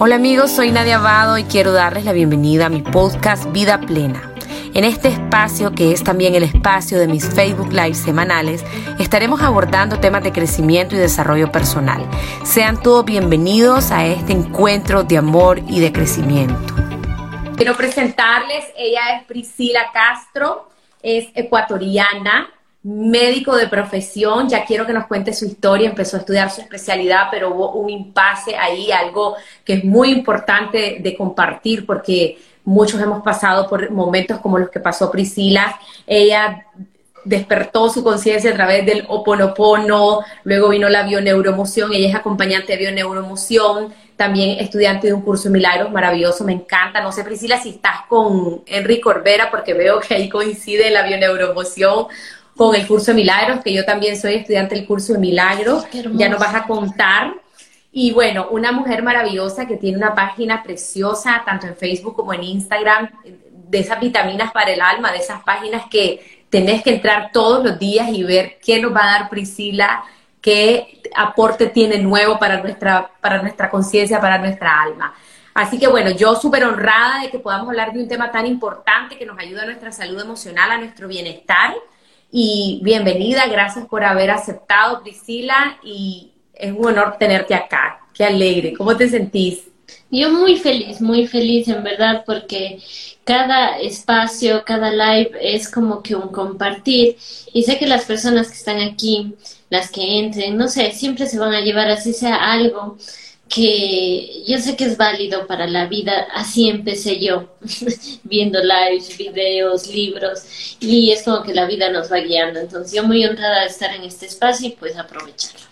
Hola amigos, soy Nadia Abado y quiero darles la bienvenida a mi podcast Vida Plena. En este espacio, que es también el espacio de mis Facebook Live semanales, estaremos abordando temas de crecimiento y desarrollo personal. Sean todos bienvenidos a este encuentro de amor y de crecimiento. Quiero presentarles, ella es Priscila Castro, es ecuatoriana, médico de profesión, ya quiero que nos cuente su historia, empezó a estudiar su especialidad, pero hubo un impasse ahí, algo que es muy importante de compartir porque muchos hemos pasado por momentos como los que pasó Priscila. Ella despertó su conciencia a través del oponopono, luego vino la bioneuromoción, ella es acompañante de bioneuromoción, también estudiante de un curso de milagros maravilloso, me encanta. No sé, Priscila, si estás con Enrique Corbera, porque veo que ahí coincide la bioneuromoción con el curso de milagros, que yo también soy estudiante del curso de milagros. Ya nos vas a contar. Y bueno, una mujer maravillosa que tiene una página preciosa, tanto en Facebook como en Instagram, de esas vitaminas para el alma, de esas páginas que tenés que entrar todos los días y ver qué nos va a dar Priscila, qué aporte tiene nuevo para nuestra, para nuestra conciencia, para nuestra alma. Así que bueno, yo súper honrada de que podamos hablar de un tema tan importante que nos ayuda a nuestra salud emocional, a nuestro bienestar y bienvenida, gracias por haber aceptado, Priscila, y es un honor tenerte acá. Qué alegre, ¿cómo te sentís? Yo muy feliz, muy feliz en verdad, porque cada espacio, cada live es como que un compartir. Y sé que las personas que están aquí, las que entren, no sé, siempre se van a llevar así sea algo que yo sé que es válido para la vida, así empecé yo, viendo lives, videos, libros, y es como que la vida nos va guiando. Entonces yo muy honrada de estar en este espacio y pues aprovecharlo.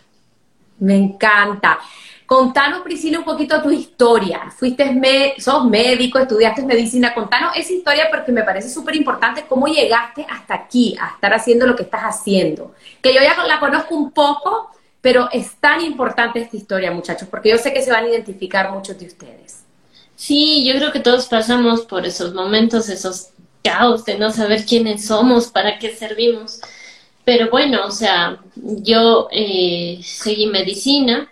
Me encanta. Contanos, Priscila, un poquito tu historia. Fuiste, me sos médico, estudiaste medicina. Contanos esa historia porque me parece súper importante cómo llegaste hasta aquí, a estar haciendo lo que estás haciendo. Que yo ya la conozco un poco, pero es tan importante esta historia, muchachos, porque yo sé que se van a identificar muchos de ustedes. Sí, yo creo que todos pasamos por esos momentos, esos caos de no saber quiénes somos, para qué servimos. Pero bueno, o sea, yo eh, seguí medicina,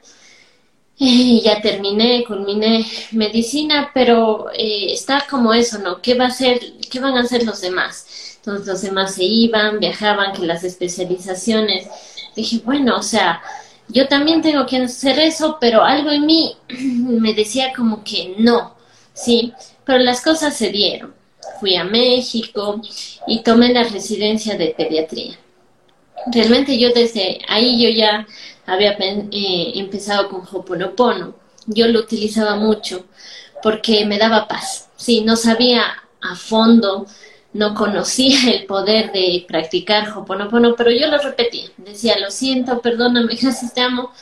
eh, ya terminé, culminé medicina, pero eh, está como eso, ¿no? ¿Qué va a ser, qué van a hacer los demás? Entonces los demás se iban, viajaban, que las especializaciones. Dije, bueno, o sea, yo también tengo que hacer eso, pero algo en mí me decía como que no, ¿sí? Pero las cosas se dieron. Fui a México y tomé la residencia de pediatría. Realmente yo desde ahí yo ya había eh, empezado con Hoponopono. Yo lo utilizaba mucho porque me daba paz. Sí, no sabía a fondo no conocía el poder de practicar Hoponopono, pero yo lo repetía, decía, lo siento, perdóname, gracias, te amo.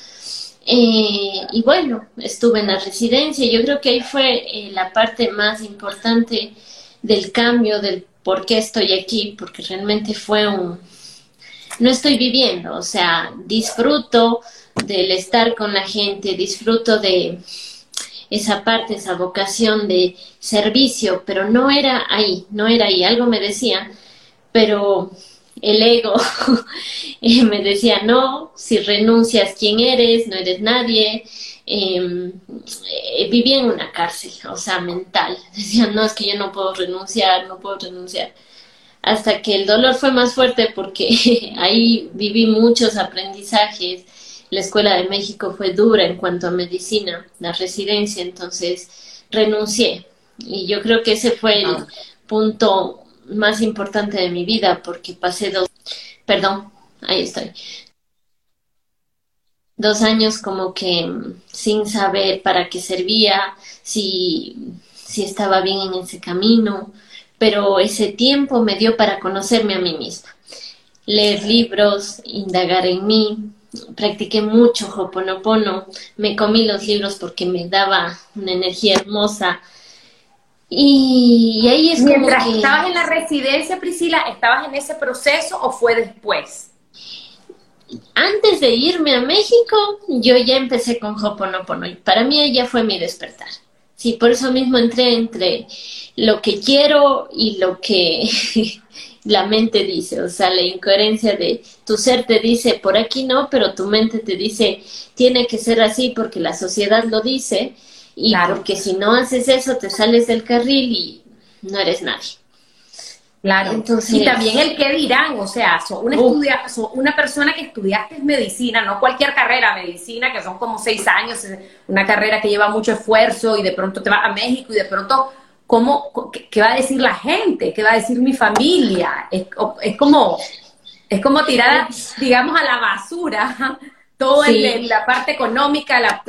Eh, y bueno, estuve en la residencia, yo creo que ahí fue eh, la parte más importante del cambio, del por qué estoy aquí, porque realmente fue un... No estoy viviendo, o sea, disfruto del estar con la gente, disfruto de, esa parte, esa vocación de servicio, pero no era ahí, no era ahí, algo me decía, pero el ego me decía, no, si renuncias, ¿quién eres? No eres nadie. Em, eh, vivía en una cárcel, o sea, mental. Decía, no, es que yo no puedo renunciar, no puedo renunciar. Hasta que el dolor fue más fuerte porque ahí viví muchos aprendizajes, la Escuela de México fue dura en cuanto a medicina, la residencia, entonces renuncié. Y yo creo que ese fue el punto más importante de mi vida porque pasé dos, perdón, ahí estoy, dos años como que sin saber para qué servía, si, si estaba bien en ese camino, pero ese tiempo me dio para conocerme a mí misma, leer libros, indagar en mí, practiqué mucho Hoponopono, me comí los libros porque me daba una energía hermosa. Y, ahí es Mientras como estabas en la residencia, Priscila, ¿estabas en ese proceso o fue después? Antes de irme a México, yo ya empecé con Hoponopono y para mí ya fue mi despertar. Sí, por eso mismo entré entre lo que quiero y lo que la mente dice, o sea, la incoherencia de tu ser te dice por aquí no, pero tu mente te dice tiene que ser así porque la sociedad lo dice Y porque si no haces eso, te sales del carril y no eres nadie. Claro. Entonces, y también el qué dirán, o sea, son una, estudia, una persona que estudiaste medicina, no cualquier carrera, medicina, que son como seis años, una carrera que lleva mucho esfuerzo y de pronto te vas a México y de pronto, ¿cómo, qué, va a decir la gente? ¿Qué va a decir mi familia? Es, como, es como tirar, digamos, a la basura todo la parte económica,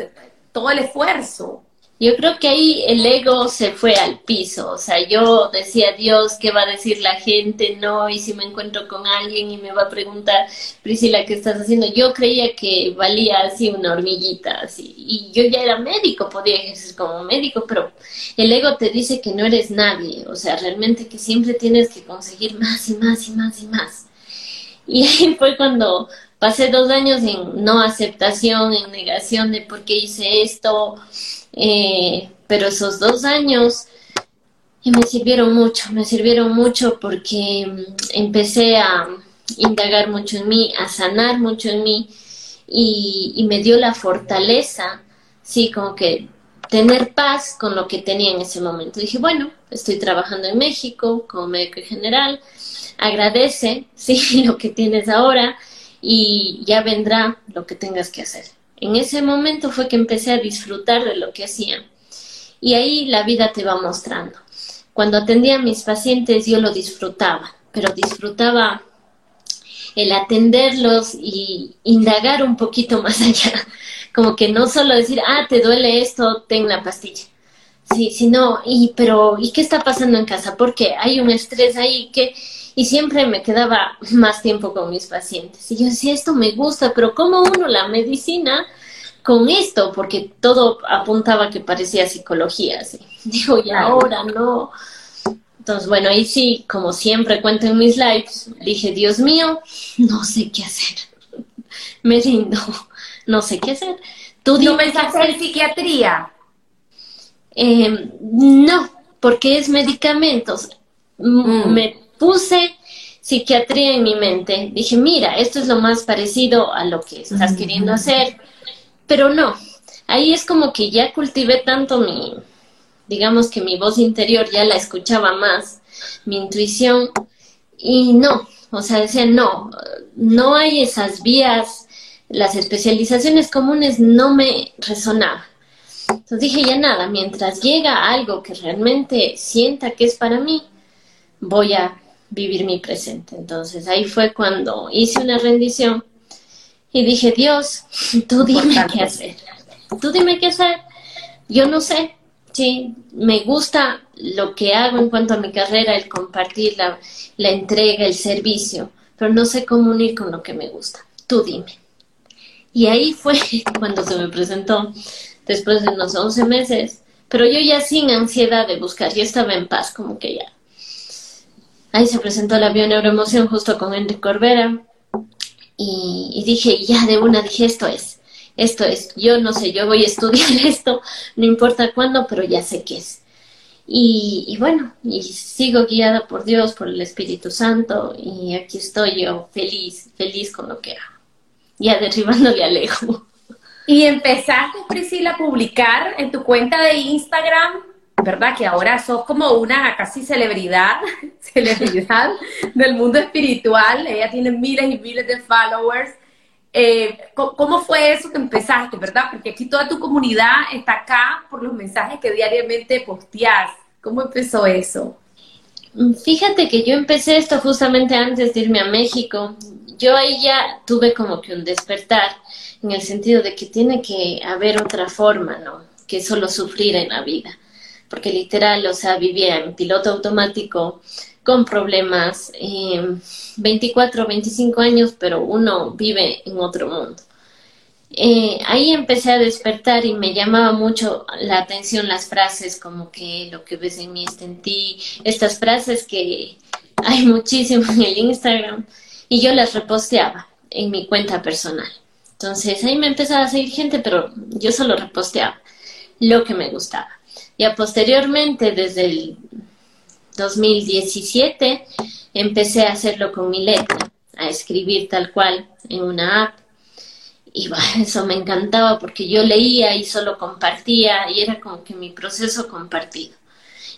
todo el esfuerzo. Yo creo que ahí el ego se fue al piso, o sea, yo decía, Dios, ¿qué va a decir la gente? No, y si me encuentro con alguien y me va a preguntar, Priscila, ¿qué estás haciendo? Yo creía que valía así una hormiguita, así, y yo ya era médico, podía ejercer como médico, pero el ego te dice que no eres nadie, o sea, realmente que siempre tienes que conseguir más y más y más y más. Y ahí fue cuando pasé dos años en no aceptación, en negación de por qué hice esto, eh, pero esos dos años me sirvieron mucho, me sirvieron mucho porque mm, empecé a indagar mucho en mí, a sanar mucho en mí y, me dio la fortaleza, sí, como que tener paz con lo que tenía en ese momento. Dije, bueno, estoy trabajando en México como médico general, agradece, sí, lo que tienes ahora y ya vendrá lo que tengas que hacer. En ese momento fue que empecé a disfrutar de lo que hacía. Y ahí la vida te va mostrando. Cuando atendía a mis pacientes yo lo disfrutaba, pero disfrutaba el atenderlos y indagar un poquito más allá. Como que no solo decir, ah, te duele esto, ten la pastilla. Sí, sino, y, pero, ¿y qué está pasando en casa? Porque hay un estrés ahí que, y siempre me quedaba más tiempo con mis pacientes. Y yo decía, esto me gusta, pero ¿cómo uno la medicina con esto? Porque todo apuntaba que parecía psicología, así. Digo, y ahora no. Entonces, bueno, ahí sí, como siempre cuento en mis lives, dije, Dios mío, no sé qué hacer. me rindo, no sé qué hacer. ¿Tú ¿No pensaste en psiquiatría? Eh, no, porque es medicamentos. Mm. Me puse psiquiatría en mi mente. Dije, mira, esto es lo más parecido a lo que estás queriendo hacer, pero no. Ahí es como que ya cultivé tanto mi, digamos que mi voz interior ya la escuchaba más, mi intuición, y no, o sea, decía, no, no hay esas vías, las especializaciones comunes no me resonaban. Entonces dije, ya nada, mientras llega algo que realmente sienta que es para mí, voy a vivir mi presente. Entonces ahí fue cuando hice una rendición y dije, Dios, tú dime qué hacer. Tú dime qué hacer. Yo no sé. Sí, me gusta lo que hago en cuanto a mi carrera, el compartir la, la entrega, el servicio, pero no sé cómo unir con lo que me gusta. Tú dime. Y ahí fue cuando se me presentó, después de unos 11 meses, pero yo ya sin ansiedad de buscar, yo estaba en paz, como que ya Ahí se presentó la bioneuroemoción justo con Enrique Corbera. Y, dije, ya de una, dije, esto es, esto es. Yo no sé, yo voy a estudiar esto, no importa cuándo, pero ya sé qué es. Y, bueno, y sigo guiada por Dios, por el Espíritu Santo, y aquí estoy yo feliz, feliz con lo que hago. Ya derribándole al ego. Y empezaste, Priscila, a publicar en tu cuenta de Instagram ¿verdad? Que ahora sos como una casi celebridad, celebridad del mundo espiritual. Ella tiene miles y miles de followers. Eh, ¿Cómo fue eso que empezaste, verdad? Porque aquí toda tu comunidad está acá por los mensajes que diariamente posteas. ¿Cómo empezó eso? Fíjate que yo empecé esto justamente antes de irme a México. Yo ahí ya tuve como que un despertar en el sentido de que tiene que haber otra forma, ¿no? Que solo sufrir en la vida porque literal, o sea, vivía en piloto automático con problemas, 24, 25 años, pero uno vive en otro mundo. Eh, ahí empecé a despertar y me llamaba mucho la atención las frases como que lo que ves en mí está en ti, estas frases que hay muchísimo en el Instagram y yo las reposteaba en mi cuenta personal. Entonces ahí me empezaba a seguir gente, pero yo solo reposteaba lo que me gustaba. Ya posteriormente, desde el 2017, empecé a hacerlo con mi letra, a escribir tal cual en una app. y bueno, eso me encantaba porque yo leía y solo compartía y era como que mi proceso compartido.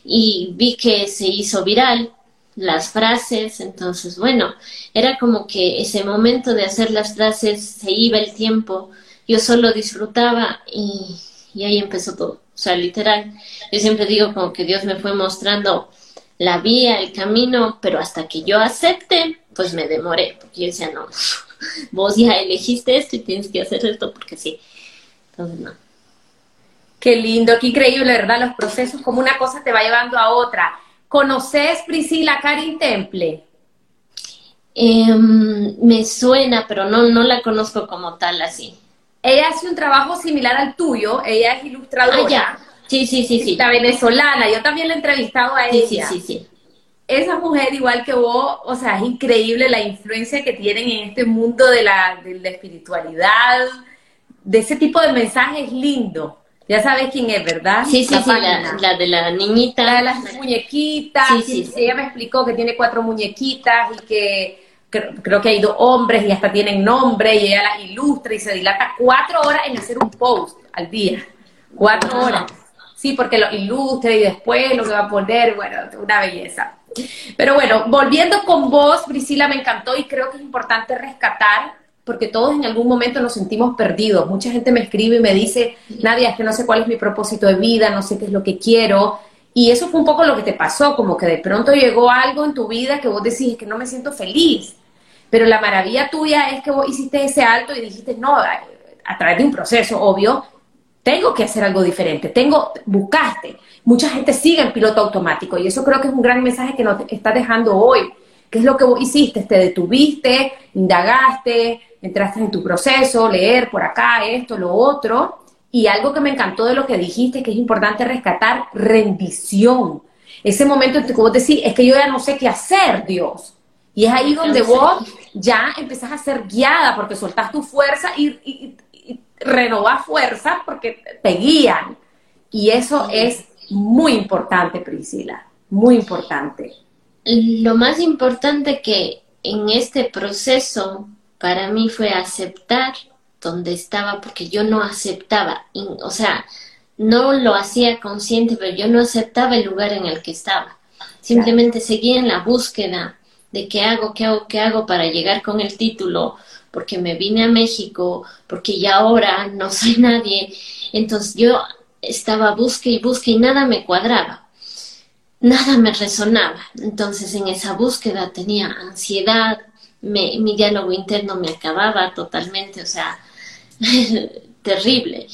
Y vi que se hizo viral las frases, entonces bueno, era como que ese momento de hacer las frases se iba el tiempo, yo solo disfrutaba y, y ahí empezó todo. O sea, literal, yo siempre digo como que Dios me fue mostrando la vía, el camino, pero hasta que yo acepte, pues me demoré, porque yo decía, no, vos ya elegiste esto y tienes que hacer esto porque sí. Entonces, no. Qué lindo, qué increíble, ¿verdad? Los procesos, como una cosa te va llevando a otra. ¿Conoces Priscila Karin Temple? Em, me suena, pero no, no la conozco como tal así. Ella hace un trabajo similar al tuyo, ella es ilustradora. Ah, ya. Sí, sí, sí, sí. La venezolana, yo también la he entrevistado a ella. Sí, sí, sí esa mujer, igual que vos, o sea, es increíble la influencia que tienen en este mundo de la, de la espiritualidad, de ese tipo de mensajes lindo. Ya sabes quién es, ¿verdad? Sí, sí, sí, la, de la niñita. La de las muñequitas. Sí, sí, Ella me explicó que tiene cuatro muñequitas y que creo, que hay dos hombres y hasta tienen nombre y ella las ilustra y se dilata cuatro horas en hacer un post al día. Cuatro horas. Sí, porque lo ilustra y después lo que va a poner, bueno, una belleza. Pero bueno, volviendo con vos, Priscila, me encantó y creo que es importante rescatar, porque todos en algún momento nos sentimos perdidos. Mucha gente me escribe y me dice, Nadia, es que no sé cuál es mi propósito de vida, no sé qué es lo que quiero. Y eso fue un poco lo que te pasó, como que de pronto llegó algo en tu vida que vos decís que no me siento feliz. Pero la maravilla tuya es que vos hiciste ese alto y dijiste, no, a través de un proceso, obvio, tengo que hacer algo diferente, tengo, buscaste. Mucha gente sigue en piloto automático y eso creo que es un gran mensaje que nos está dejando hoy. ¿Qué es lo que vos hiciste? Te detuviste, indagaste, entraste en tu proceso, leer por acá, esto, lo otro. Y algo que me encantó de lo que dijiste, que es importante rescatar, rendición. Ese momento en que vos decís, es que yo ya no sé qué hacer, Dios. Y es ahí donde vos ya empezás a ser guiada porque soltás tu fuerza y, renovar fuerza porque te guían. Y eso es muy importante, Priscila, muy importante. Lo más importante que en este proceso para mí fue aceptar donde estaba, porque yo no aceptaba, o sea, no lo hacía consciente, pero yo no aceptaba el lugar en el que estaba. Simplemente seguía en la búsqueda de qué hago, qué hago, qué hago para llegar con el título, porque me vine a México, porque ya ahora no soy nadie. Entonces yo estaba busque y busque y nada me cuadraba, nada me resonaba. Entonces en esa búsqueda tenía ansiedad, mi diálogo interno me acababa totalmente, o sea, terrible.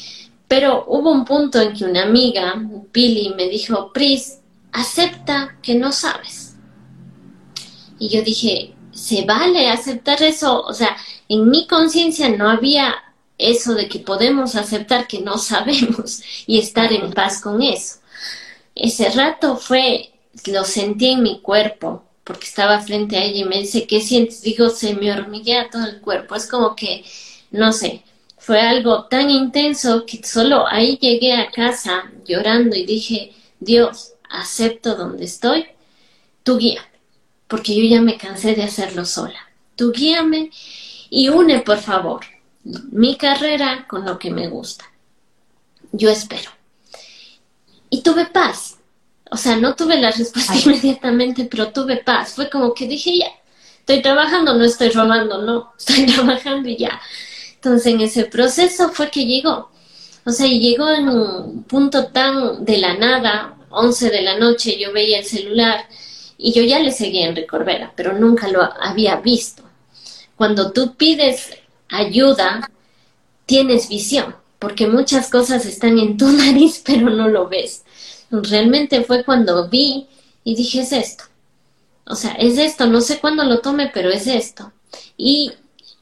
Pero hubo un punto en que una amiga, Pili, me dijo, Pris, acepta que no sabes. Y yo dije, ¿se vale aceptar eso? O sea, en mi conciencia no había eso de que podemos aceptar que no sabemos y estar en paz con eso. Ese rato fue, lo sentí en mi cuerpo, porque estaba frente a ella y me dice, ¿qué sientes? Digo, se me hormiguea todo el cuerpo. Es como que, no sé, fue algo tan intenso que solo ahí llegué a casa llorando y dije, Dios, acepto donde estoy, tu guía, porque yo ya me cansé de hacerlo sola. Tú guíame y une, por favor, mi carrera con lo que me gusta. Yo espero. Y tuve paz. O sea, no tuve la respuesta inmediatamente, pero tuve paz. Fue como que dije, ya, estoy trabajando, no estoy robando, no, estoy trabajando y ya. Entonces, en ese proceso fue que llegó. O sea, llegó en un punto tan de la nada, 11 de la noche, yo veía el celular y yo ya le seguía en Recorbera, pero nunca lo había visto cuando tú pides ayuda, tienes visión, porque muchas cosas están en tu nariz, pero no lo ves. Realmente fue cuando vi y dije, es esto. O sea, es esto, no sé cuándo lo tome, pero es esto. Y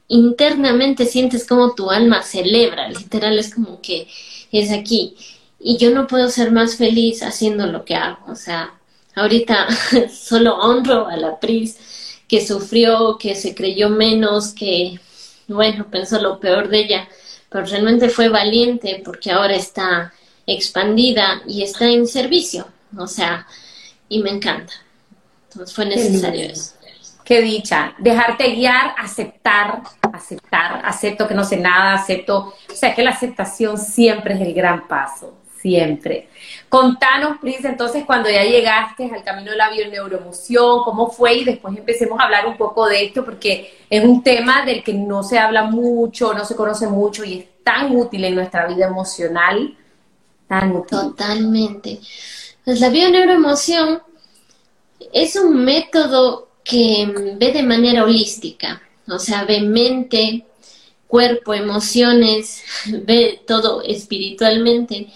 internamente sientes como tu alma celebra, literal es como que es aquí. Y yo no puedo ser más feliz haciendo lo que hago. O sea, ahorita solo honro a la Pris que sufrió, que se creyó menos, que, bueno, pensó lo peor de ella, pero realmente fue valiente porque ahora está expandida y está en servicio, o sea, y me encanta. Entonces fue necesario eso. Qué dicha, dejarte guiar, aceptar aceptar, acepto que no sé nada, acepto, o sea, que la aceptación siempre es el gran paso, siempre. Contanos, Pris, entonces cuando ya llegaste al camino de la bioneuroemoción, ¿cómo fue? Y después empecemos a hablar un poco de esto, porque es un tema del que no se habla mucho, no se conoce mucho y es tan útil en nuestra vida emocional, tan útil. Totalmente. Pues la bioneuroemoción es un método que ve de manera holística, o sea, ve mente, cuerpo, emociones, ve todo espiritualmente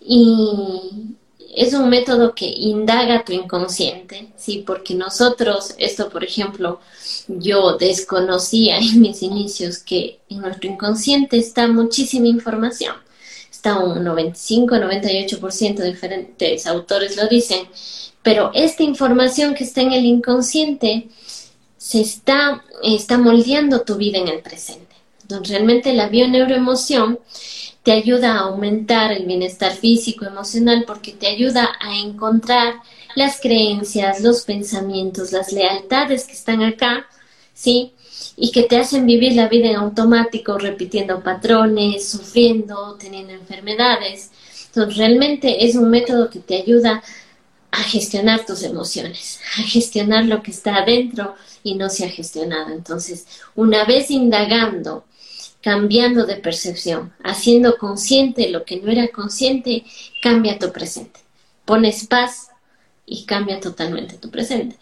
y es un método que indaga tu inconsciente, sí, porque nosotros, esto por ejemplo, yo desconocía en mis inicios que en nuestro inconsciente está muchísima información. Está un 95-98% de diferentes autores lo dicen, pero esta información que está en el inconsciente se está, está moldeando tu vida en el presente. Entonces, realmente la bioneuroemoción te ayuda a aumentar el bienestar físico, emocional, porque te ayuda a encontrar las creencias, los pensamientos, las lealtades que están acá, ¿sí? Y que te hacen vivir la vida en automático, repitiendo patrones, sufriendo, teniendo enfermedades. Entonces, realmente es un método que te ayuda a gestionar tus emociones, a gestionar lo que está adentro y no se ha gestionado. Entonces, una vez indagando cambiando de percepción, haciendo consciente lo que no era consciente, cambia tu presente. Pones paz y cambia totalmente tu presente.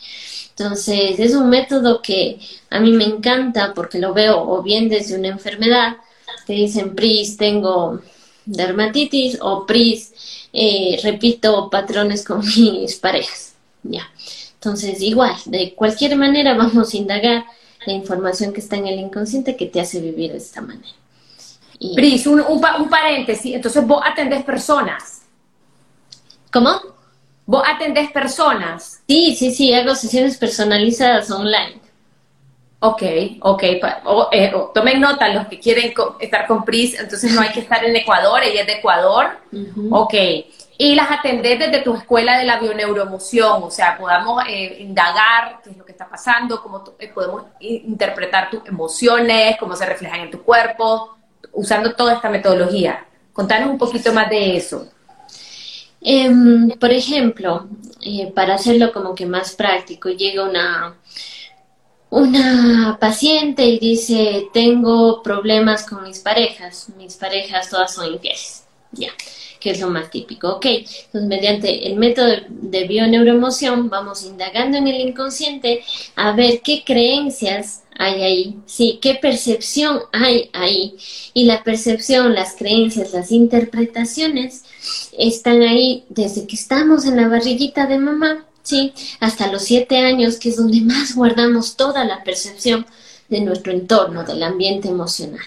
Entonces, es un método que a mí me encanta porque lo veo o bien desde una enfermedad, te dicen, PRIS, tengo dermatitis o PRIS, eh, repito patrones con mis parejas. Ya. Entonces, igual, de cualquier manera vamos a indagar la información que está en el inconsciente que te hace vivir de esta manera. Y... Pris, un, un, paréntesis, entonces vos atendés personas. ¿Cómo? ¿Vos atendés personas? Sí, sí, sí, hago sesiones personalizadas online. Ok, ok. Eh, tomen nota los que quieren estar con Pris, entonces no hay que estar en Ecuador, ella es de Ecuador. Ok y las atendés desde tu escuela de la bioneuroemoción, o sea, podamos eh, indagar qué es lo que está pasando, cómo eh, podemos interpretar tus emociones, cómo se reflejan en tu cuerpo, usando toda esta metodología. Contanos un poquito más de eso. Em, por ejemplo, eh, para hacerlo como que más práctico, llega una, una paciente y dice, tengo problemas con mis parejas, mis parejas todas son infieles. Ya que es lo más típico. Ok, entonces mediante el método de bioneuroemoción vamos indagando en el inconsciente a ver qué creencias hay ahí, sí, qué percepción hay ahí. Y la percepción, las creencias, las interpretaciones están ahí desde que estamos en la barriguita de mamá, sí, hasta los siete años, que es donde más guardamos toda la percepción de nuestro entorno, del ambiente emocional.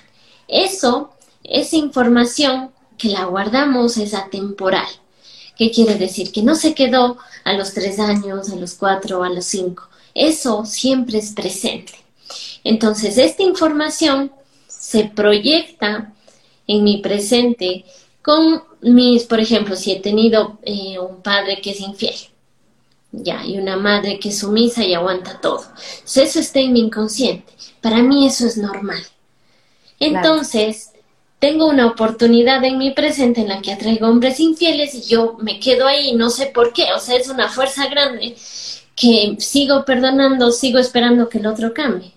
Eso, esa información que la guardamos es atemporal. ¿Qué quiere decir? Que no se quedó a los tres años, a los cuatro, a los cinco. Eso siempre es presente. Entonces, esta información se proyecta en mi presente con mis, por ejemplo, si he tenido eh, un padre que es infiel, ya, y una madre que es sumisa y aguanta todo. eso está en mi inconsciente. Para mí eso es normal. Entonces, tengo una oportunidad en mi presente en la que atraigo hombres infieles y yo me quedo ahí, no sé por qué, o sea, es una fuerza grande que sigo perdonando, sigo esperando que el otro cambie.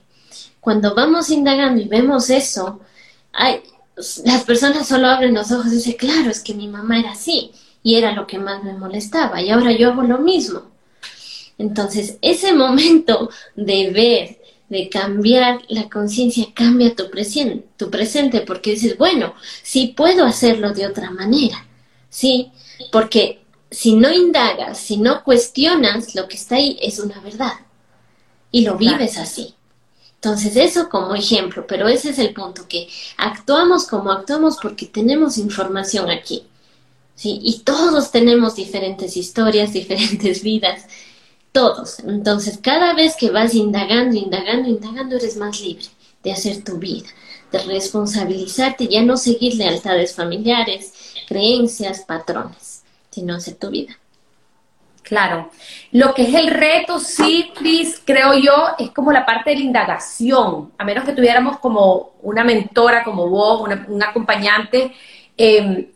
Cuando vamos indagando y vemos eso, hay, las personas solo abren los ojos y dicen, claro, es que mi mamá era así y era lo que más me molestaba y ahora yo hago lo mismo. Entonces, ese momento de ver de cambiar la conciencia cambia tu presente, tu presente, porque dices, bueno, sí puedo hacerlo de otra manera, ¿sí? Porque si no indagas, si no cuestionas, lo que está ahí es una verdad y lo vives así. Entonces, eso como ejemplo, pero ese es el punto, que actuamos como actuamos porque tenemos información aquí, ¿sí? Y todos tenemos diferentes historias, diferentes vidas, todos. Entonces, cada vez que vas indagando, indagando, indagando, eres más libre de hacer tu vida, de responsabilizarte, ya no seguir lealtades familiares, creencias, patrones, sino hacer tu vida. Claro. Lo que es el reto, sí, Cris, creo yo, es como la parte de la indagación. A menos que tuviéramos como una mentora como vos, un acompañante, em,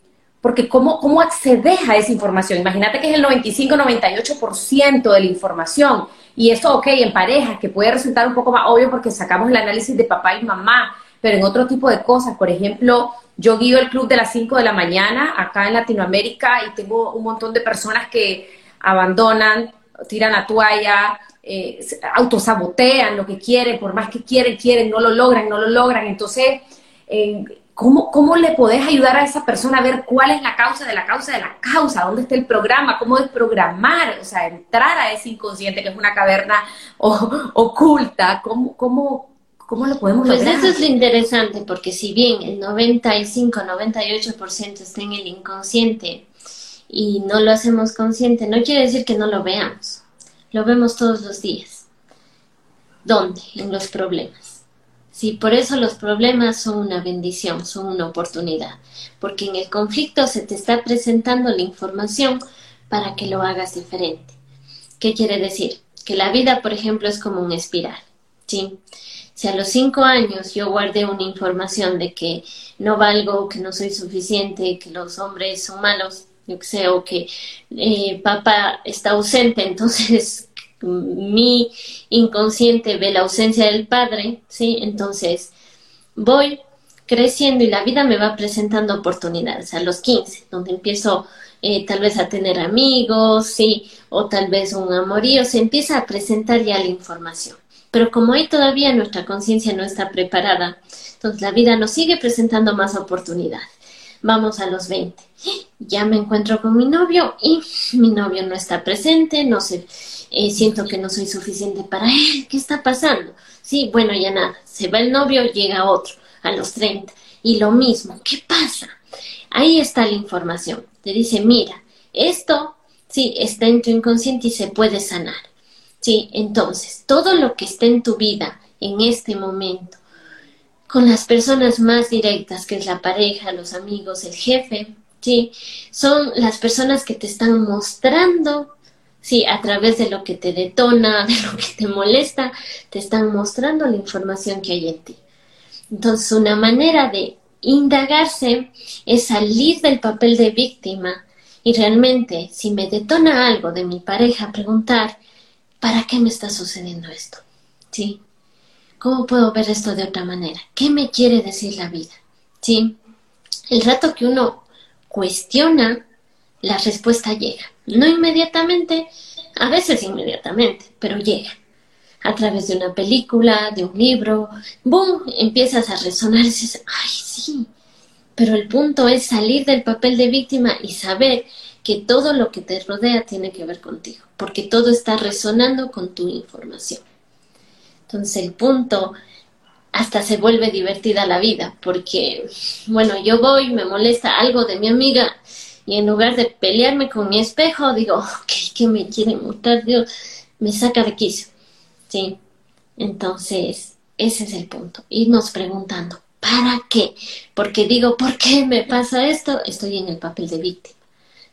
porque ¿cómo, ¿cómo accedes a esa información? Imagínate que es el 95-98% de la información. Y eso, ok, en parejas, que puede resultar un poco más obvio porque sacamos el análisis de papá y mamá, pero en otro tipo de cosas, por ejemplo, yo guío el club de las 5 de la mañana acá en Latinoamérica y tengo un montón de personas que abandonan, tiran la toalla, eh, autosabotean lo que quieren, por más que quieren, quieren, no lo logran, no lo logran. Entonces, eh, ¿cómo, ¿cómo le podés ayudar a esa persona a ver cuál es la causa de la causa de la causa? ¿Dónde está el programa? ¿Cómo desprogramar? O sea, entrar a ese inconsciente que es una caverna oculta. ¿Cómo, cómo, ¿Cómo lo podemos pues lograr? Pues eso es lo interesante, porque si bien el 95-98% está en el inconsciente, y no lo hacemos consciente, no quiere decir que no lo veamos. Lo vemos todos los días. ¿Dónde? En los problemas. Sí, por eso los problemas son una bendición, son una oportunidad, porque en el conflicto se te está presentando la información para que lo hagas diferente. ¿Qué quiere decir? Que la vida, por ejemplo, es como una espiral. ¿sí? Si a los cinco años yo guardé una información de que no valgo, que no soy suficiente, que los hombres son malos, yo que sé, o que eh, papá está ausente, entonces mi inconsciente ve la ausencia del padre, ¿sí? Entonces voy creciendo y la vida me va presentando oportunidades a los 15, donde empiezo eh, tal vez a tener amigos, sí, o tal vez un amorío, se empieza a presentar ya la información. Pero como ahí todavía nuestra conciencia no está preparada, entonces la vida nos sigue presentando más oportunidades vamos a los 20. Ya me encuentro con mi novio y mi novio no está presente, no sé, eh, siento que no soy suficiente para él, ¿qué está pasando? Sí, bueno, ya nada, se va el novio, llega otro a los 30 y lo mismo, ¿qué pasa? Ahí está la información, te dice, mira, esto sí está en tu inconsciente y se puede sanar. Sí, entonces, todo lo que está en tu vida en este momento, con las personas más directas, que es la pareja, los amigos, el jefe, ¿sí? Son las personas que te están mostrando, sí, a través de lo que te detona, de lo que te molesta, te están mostrando la información que hay en ti. Entonces, una manera de indagarse es salir del papel de víctima y realmente, si me detona algo de mi pareja, preguntar, ¿para qué me está sucediendo esto? ¿Sí? ¿Cómo puedo ver esto de otra manera? ¿Qué me quiere decir la vida? ¿Sí? El rato que uno cuestiona, la respuesta llega. No inmediatamente, a veces inmediatamente, pero llega. A través de una película, de un libro, ¡boom! Empiezas a resonar y dices, ¡ay, sí! Pero el punto es salir del papel de víctima y saber que todo lo que te rodea tiene que ver contigo, porque todo está resonando con tu información. Entonces el punto hasta se vuelve divertida la vida, porque, bueno, yo voy, me molesta algo de mi amiga y en lugar de pelearme con mi espejo, digo, ok, ¿qué me quiere mostrar Dios? Me saca de quicio, ¿sí? Entonces, ese es el punto, irnos preguntando, ¿para qué? Porque digo, ¿por qué me pasa esto? Estoy en el papel de víctima,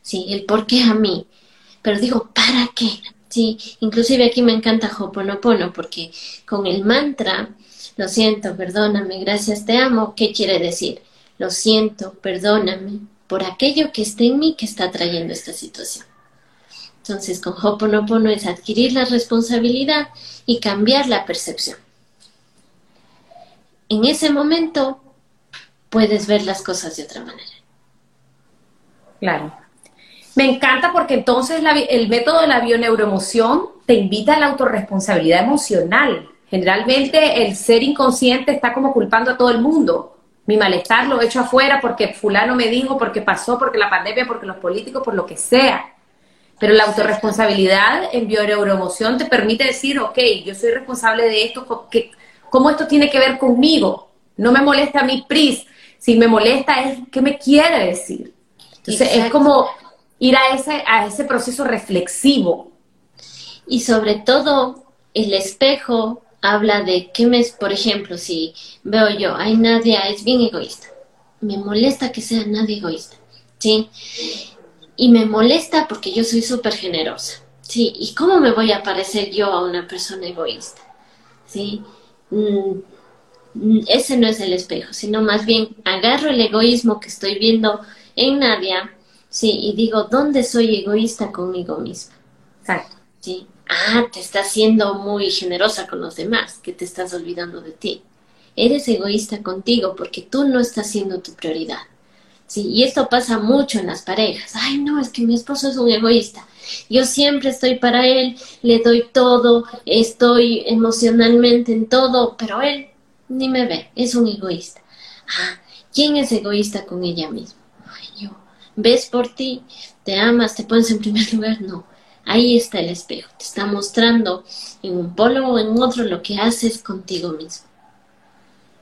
¿sí? El por qué a mí. Pero digo, ¿para qué? Sí, inclusive aquí me encanta Hoponopono porque con el mantra, lo siento, perdóname, gracias, te amo, ¿qué quiere decir? Lo siento, perdóname por aquello que está en mí que está trayendo esta situación. Entonces, con Hoponopono es adquirir la responsabilidad y cambiar la percepción. En ese momento puedes ver las cosas de otra manera. Claro. Me encanta porque entonces el método de la bioneuroemoción te invita a la autorresponsabilidad emocional. Generalmente el ser inconsciente está como culpando a todo el mundo. Mi malestar lo he hecho afuera porque fulano me dijo, porque pasó, porque la pandemia, porque los políticos, por lo que sea. Pero la autorresponsabilidad en bioneuroemoción te permite decir, ok, yo soy responsable de esto, ¿cómo esto tiene que ver conmigo? No me molesta mi PRIS, si me molesta es qué me quiere decir. Entonces es como ir a ese, a ese proceso reflexivo. Y sobre todo, el espejo habla de qué me, por ejemplo, si veo yo, hay nadie, es bien egoísta. Me molesta que sea nadie egoísta, ¿sí? Y me molesta porque yo soy súper generosa. Sí, ¿y cómo me voy a parecer yo a una persona egoísta? ¿Sí? Mm, ese no es el espejo, sino más bien agarro el egoísmo que estoy viendo en Nadia, sí, y digo, ¿dónde soy egoísta conmigo misma? Exacto. Sí. Ah, te estás siendo muy generosa con los demás, que te estás olvidando de ti. Eres egoísta contigo porque tú no estás siendo tu prioridad. Sí, y esto pasa mucho en las parejas. Ay, no, es que mi esposo es un egoísta. Yo siempre estoy para él, le doy todo, estoy emocionalmente en todo, pero él ni me ve, es un egoísta. Ah, ¿quién es egoísta con ella misma? Ay, yo. ¿Ves por ti? ¿Te amas? ¿Te pones en primer lugar? No. Ahí está el espejo. Te está mostrando en un polo o en otro lo que haces contigo mismo.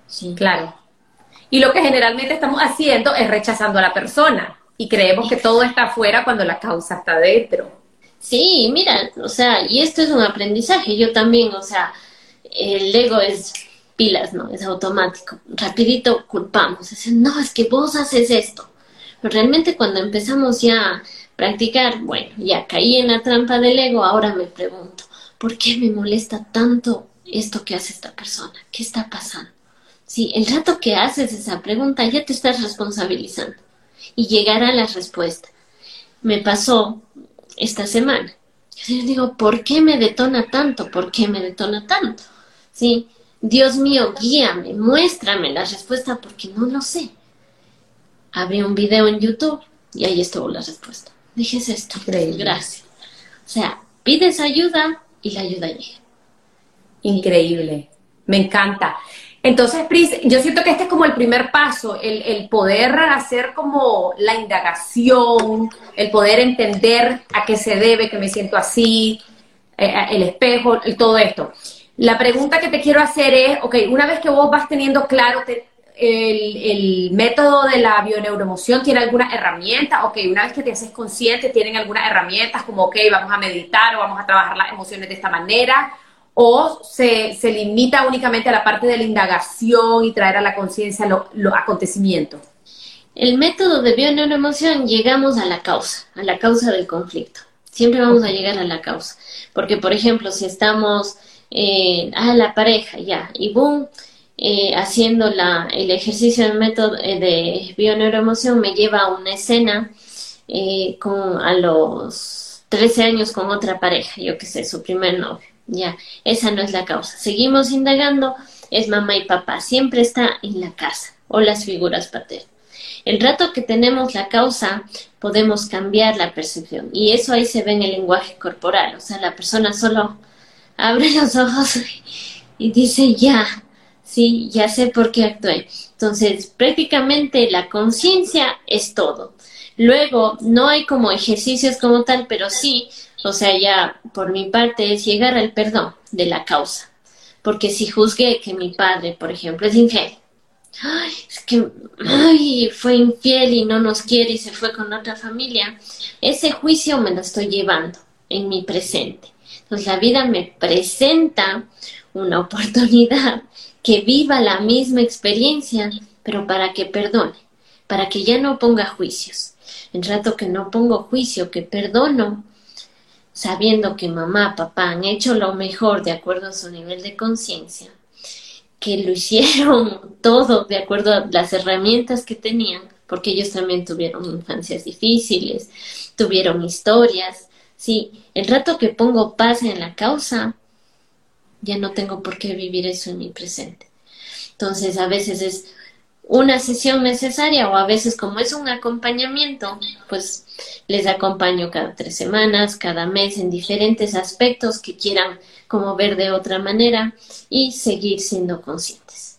Sí. Claro. Y lo que generalmente estamos haciendo es rechazando a la persona y creemos que todo está afuera cuando la causa está dentro. Sí, mira, o sea, y esto es un aprendizaje. Yo también, o sea, el ego es pilas, ¿no? Es automático. Rapidito culpamos. Es, no, es que vos haces esto. Pero realmente cuando empezamos ya practicar, bueno, ya caí en la trampa del ego, ahora me pregunto, ¿por qué me molesta tanto esto que hace esta persona? ¿Qué está pasando? Sí, el rato que haces esa pregunta ya te estás responsabilizando y llegará la respuesta. Me pasó esta semana. Yo digo, ¿por qué me detona tanto? ¿Por qué me detona tanto? Sí, Dios mío, guíame, muéstrame la respuesta porque no lo sé. Abrí un video en YouTube y ahí estuvo la respuesta. Dije, esto. Increíble. Gracias. O sea, pides ayuda y la ayuda llega. Increíble. Me encanta. Entonces, Pris, yo siento que este es como el primer paso, el, poder hacer como la indagación, el poder entender a qué se debe, que me siento así, eh, el espejo, todo esto. La pregunta que te quiero hacer es, ok, una vez que vos vas teniendo claro el, método de la bioneuroemoción, ¿tiene alguna herramienta? Ok, una vez que te haces consciente, ¿tienen algunas herramientas como, ok, vamos a meditar o vamos a trabajar las emociones de esta manera? o se, se, limita únicamente a la parte de la indagación y traer a la conciencia los acontecimientos? El método de bioneuroemoción llegamos a la causa, a la causa del conflicto. Siempre vamos a llegar a la causa. Porque, por ejemplo, si estamos eh, a la pareja ya y boom, eh, haciendo la, el ejercicio del método eh, de bioneuroemoción me lleva a una escena eh, con, a los 13 años con otra pareja, yo que sé, su primer novio ya, esa no es la causa. Seguimos indagando, es mamá y papá, siempre está en la casa o las figuras paternas. El rato que tenemos la causa, podemos cambiar la percepción y eso ahí se ve en el lenguaje corporal, o sea, la persona solo abre los ojos y dice ya, sí, ya sé por qué actué. Entonces, prácticamente la conciencia es todo. Luego, no hay como ejercicios como tal, pero sí o sea, ya por mi parte es llegar al perdón de la causa. Porque si juzgué que mi padre, por ejemplo, es infiel, ay, es que ay, fue infiel y no nos quiere y se fue con otra familia, ese juicio me lo estoy llevando en mi presente. Entonces la vida me presenta una oportunidad que viva la misma experiencia, pero para que perdone, para que ya no ponga juicios. En rato que no pongo juicio, que perdono, sabiendo que mamá, papá han hecho lo mejor de acuerdo a su nivel de conciencia, que lo hicieron todo de acuerdo a las herramientas que tenían, porque ellos también tuvieron infancias difíciles, tuvieron historias. Sí, el rato que pongo paz en la causa, ya no tengo por qué vivir eso en mi presente. Entonces, a veces es una sesión necesaria o a veces como es un acompañamiento, pues les acompaño cada tres semanas, cada mes en diferentes aspectos que quieran como ver de otra manera y seguir siendo conscientes.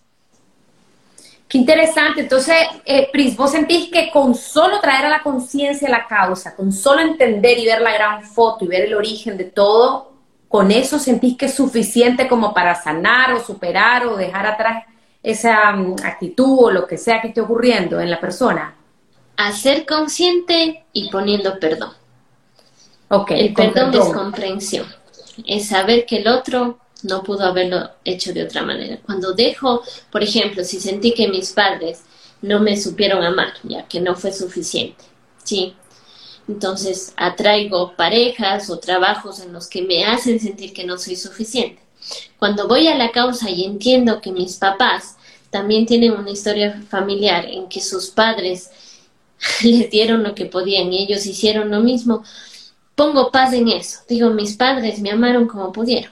Qué interesante. Entonces, eh, Pris, vos sentís que con solo traer a la conciencia la causa, con solo entender y ver la gran foto y ver el origen de todo, con eso sentís que es suficiente como para sanar o superar o dejar atrás esa mm, actitud o lo que sea que esté ocurriendo en la persona? A ser consciente y poniendo perdón. Ok. El perdón es comprensión. Es saber que el otro no pudo haberlo hecho de otra manera. Cuando dejo, por ejemplo, si sentí que mis padres no me supieron amar, ya que no fue suficiente, ¿sí? Entonces atraigo parejas o trabajos en los que me hacen sentir que no soy suficiente. Cuando voy a la causa y entiendo que mis papás también tienen una historia familiar en que sus padres les dieron lo que podían y ellos hicieron lo mismo, pongo paz en eso. Digo, mis padres me amaron como pudieron.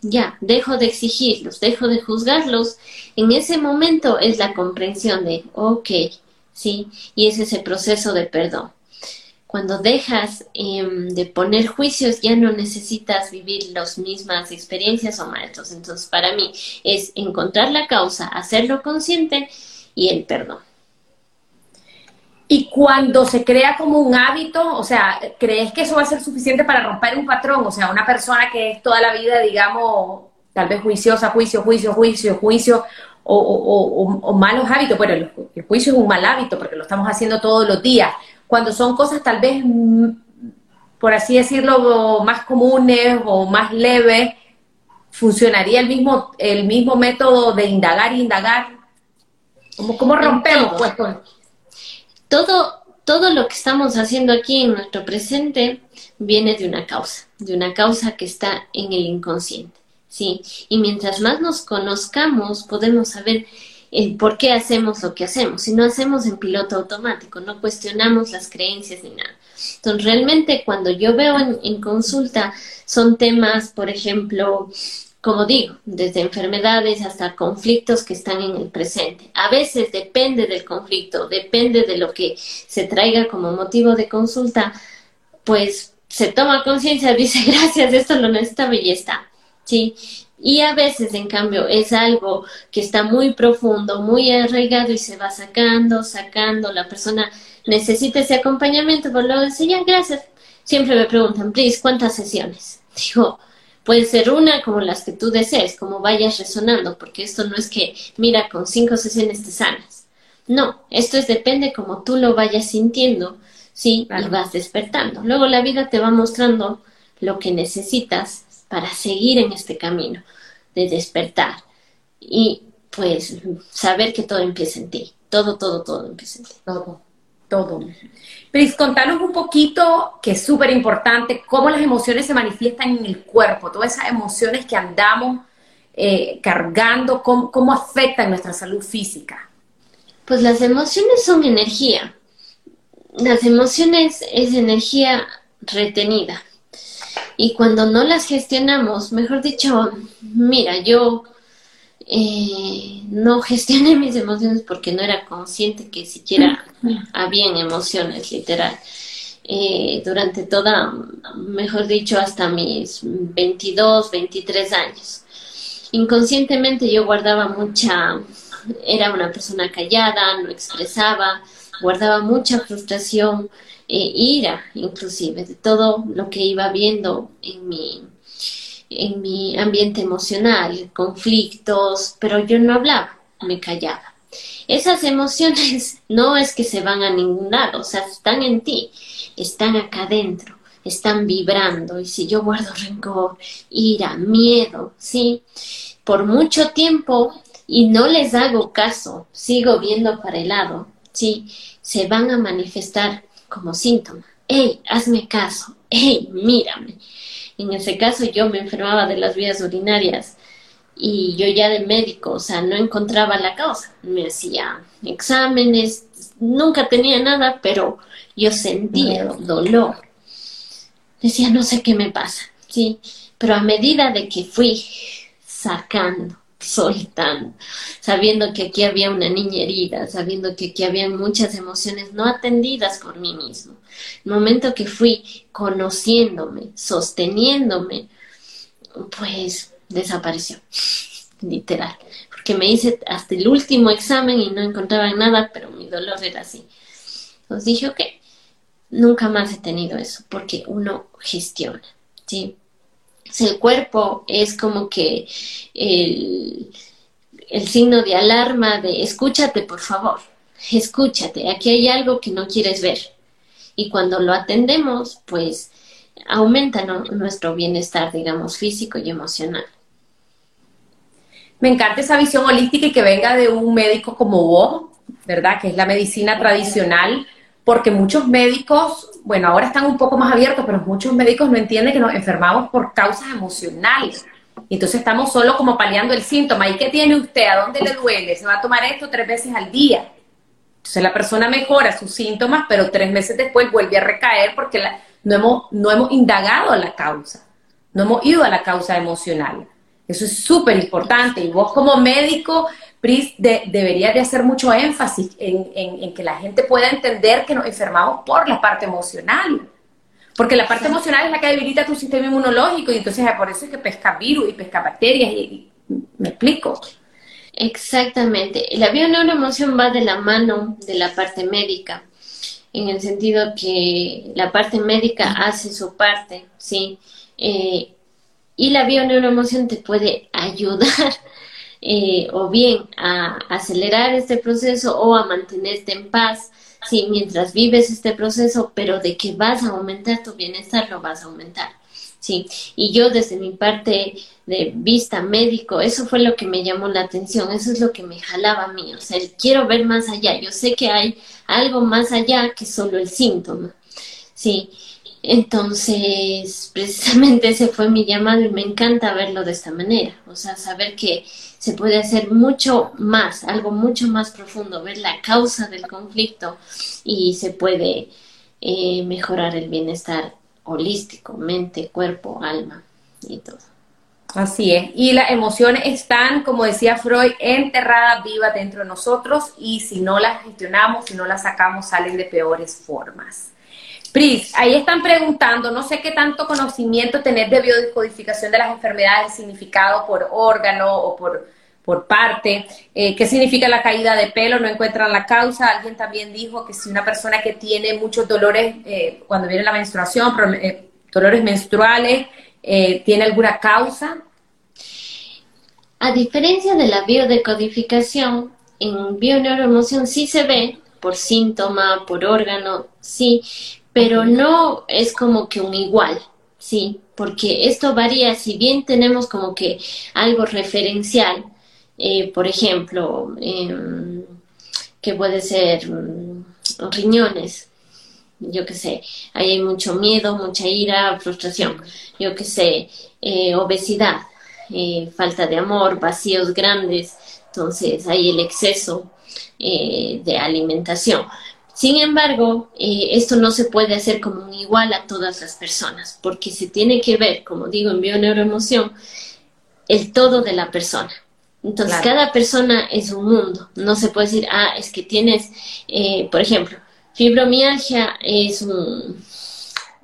Ya, dejo de exigirlos, dejo de juzgarlos. En ese momento es la comprensión de, ok, sí, y es ese proceso de perdón. Cuando dejas em, de poner juicios, ya no necesitas vivir las mismas experiencias o maestros. Entonces, para mí es encontrar la causa, hacerlo consciente y el perdón. Y cuando se crea como un hábito, o sea, ¿crees que eso va a ser suficiente para romper un patrón? O sea, una persona que es toda la vida, digamos, tal vez juiciosa, juicio, juicio, juicio, juicio, o, malos hábitos. Bueno, el, juicio es un mal hábito porque lo estamos haciendo todos los días cuando son cosas tal vez, mm, por así decirlo, más comunes o más leves, funcionaría el mismo, el mismo método de indagar y indagar. ¿Cómo, rompemos pues, todo, todo lo que estamos haciendo aquí en nuestro presente viene de una causa, de una causa que está en el inconsciente. ¿sí? Y mientras más nos conozcamos, podemos saber por qué hacemos lo que hacemos. Si no hacemos en piloto automático, no cuestionamos las creencias ni nada. Entonces, realmente cuando yo veo en, consulta, son temas, por ejemplo, como digo, desde enfermedades hasta conflictos que están en el presente. A veces depende del conflicto, depende de lo que se traiga como motivo de consulta, pues se toma conciencia, dice gracias, esto lo necesitaba y ya está. ¿sí? Y a veces, en cambio, es algo que está muy profundo, muy arraigado y se va sacando, sacando. La persona necesita ese acompañamiento, por luego dice, ya, gracias. Siempre me preguntan, please, ¿cuántas sesiones? Digo, puede ser una como las que tú desees, como vayas resonando, porque esto no es que, mira, con cinco sesiones te sanas. No, esto es depende como tú lo vayas sintiendo, ¿sí? Y vas despertando. Luego la vida te va mostrando lo que necesitas para seguir en este camino de despertar y pues saber que todo empieza en ti, todo, todo, todo empieza en ti. Todo, todo. Pris, contanos un poquito, que es súper importante, cómo las emociones se manifiestan en el cuerpo, todas esas emociones que andamos eh, cargando, cómo, cómo afectan nuestra salud física. Pues las emociones son energía. Las emociones es energía retenida. Y cuando no las gestionamos, mejor dicho, mira, yo eh, no gestioné mis emociones porque no era consciente que siquiera habían emociones, literal. Eh, durante toda, mejor dicho, hasta mis 22, 23 años. Inconscientemente yo guardaba mucha, era una persona callada, no expresaba, guardaba mucha frustración, eh, ira, inclusive, de todo lo que iba viendo en mi, en mi ambiente emocional, conflictos, pero yo no hablaba, me callaba. Esas emociones no es que se van a ningún lado, o sea, están en ti, están acá adentro, están vibrando. Y si yo guardo rencor, ira, miedo, ¿sí? Por mucho tiempo y no les hago caso, sigo viendo para el lado, ¿sí? Se van a manifestar como síntoma. ¡Ey, hazme caso! ¡Ey, mírame! En ese caso yo me enfermaba de las vías urinarias y yo ya de médico, o sea, no encontraba la causa. Me hacía exámenes, nunca tenía nada, pero yo sentía dolor. Decía, no sé qué me pasa, ¿sí? Pero a medida de que fui sacando soltando, sabiendo que aquí había una niña herida, sabiendo que aquí había muchas emociones no atendidas por mí mismo. El momento que fui conociéndome, sosteniéndome, pues desapareció, literal, porque me hice hasta el último examen y no encontraba nada, pero mi dolor era así. Entonces dije, ok, nunca más he tenido eso, porque uno gestiona, ¿sí? El cuerpo es como que el, signo de alarma de escúchate, por favor, escúchate, aquí hay algo que no quieres ver. Y cuando lo atendemos, pues aumenta nuestro bienestar, digamos, físico y emocional. Me encanta esa visión holística y que venga de un médico como vos, ¿verdad? Que es la medicina tradicional, porque muchos médicos, bueno, ahora están un poco más abiertos, pero muchos médicos no entienden que nos enfermamos por causas emocionales. Entonces estamos solo como paliando el síntoma. ¿Y qué tiene usted? ¿A dónde le duele? Se va a tomar esto tres veces al día. Entonces la persona mejora sus síntomas, pero tres meses después vuelve a recaer porque no, hemos, no hemos indagado la causa, no hemos ido a la causa emocional. Eso es súper importante. Y vos como médico, Pris, deberías de hacer mucho énfasis en, que la gente pueda entender que nos enfermamos por la parte emocional. Porque la parte emocional es la que debilita tu sistema inmunológico y entonces por eso es que pesca virus y pesca bacterias. y ¿Me explico? Exactamente. La bioneuroemoción va de la mano de la parte médica, en el sentido que la parte médica hace su parte, ¿sí? Eh, y la bioneuroemoción te puede ayudar eh, o bien a acelerar este proceso o a mantenerte en paz, sí, mientras vives este proceso, pero de que vas a aumentar tu bienestar, lo vas a aumentar. Sí, y yo desde mi parte de vista médico, eso fue lo que me llamó la atención, eso es lo que me jalaba a mí, o sea, quiero ver más allá, yo sé que hay algo más allá que solo el síntoma, sí, entonces precisamente ese fue mi llamado y me encanta verlo de esta manera, o sea, saber que se puede hacer mucho más, algo mucho más profundo, ver la causa del conflicto y se puede eh, mejorar el bienestar holístico, mente, cuerpo, alma y todo. Así es. Y las emociones están, como decía Freud, enterradas vivas dentro de nosotros y si no las gestionamos, si no las sacamos, salen de peores formas. Pris, ahí están preguntando, no sé qué tanto conocimiento tener de biodescodificación de las enfermedades, significado por órgano o por, por parte, eh, qué significa la caída de pelo, no encuentran la causa. Alguien también dijo que si una persona que tiene muchos dolores eh, cuando viene la menstruación, eh, dolores menstruales, tiene alguna causa. A diferencia de la biodecodificación, en bioneuroemoción sí se ve por síntoma, por órgano, sí, pero no es como que un igual, sí, porque esto varía, si bien tenemos como que algo referencial, eh, por ejemplo, em, que puede ser mm, riñones, yo qué sé, ahí hay mucho miedo, mucha ira, frustración, yo qué sé, eh, obesidad, eh, falta de amor, vacíos grandes, entonces hay el exceso de alimentación. Sin embargo, esto no se puede hacer como un igual a todas las personas, porque se tiene que ver, como digo en bioneuroemoción, el todo de la persona. Entonces, cada persona es un mundo. No se puede decir, ah, es que tienes, eh, por ejemplo, fibromialgia es un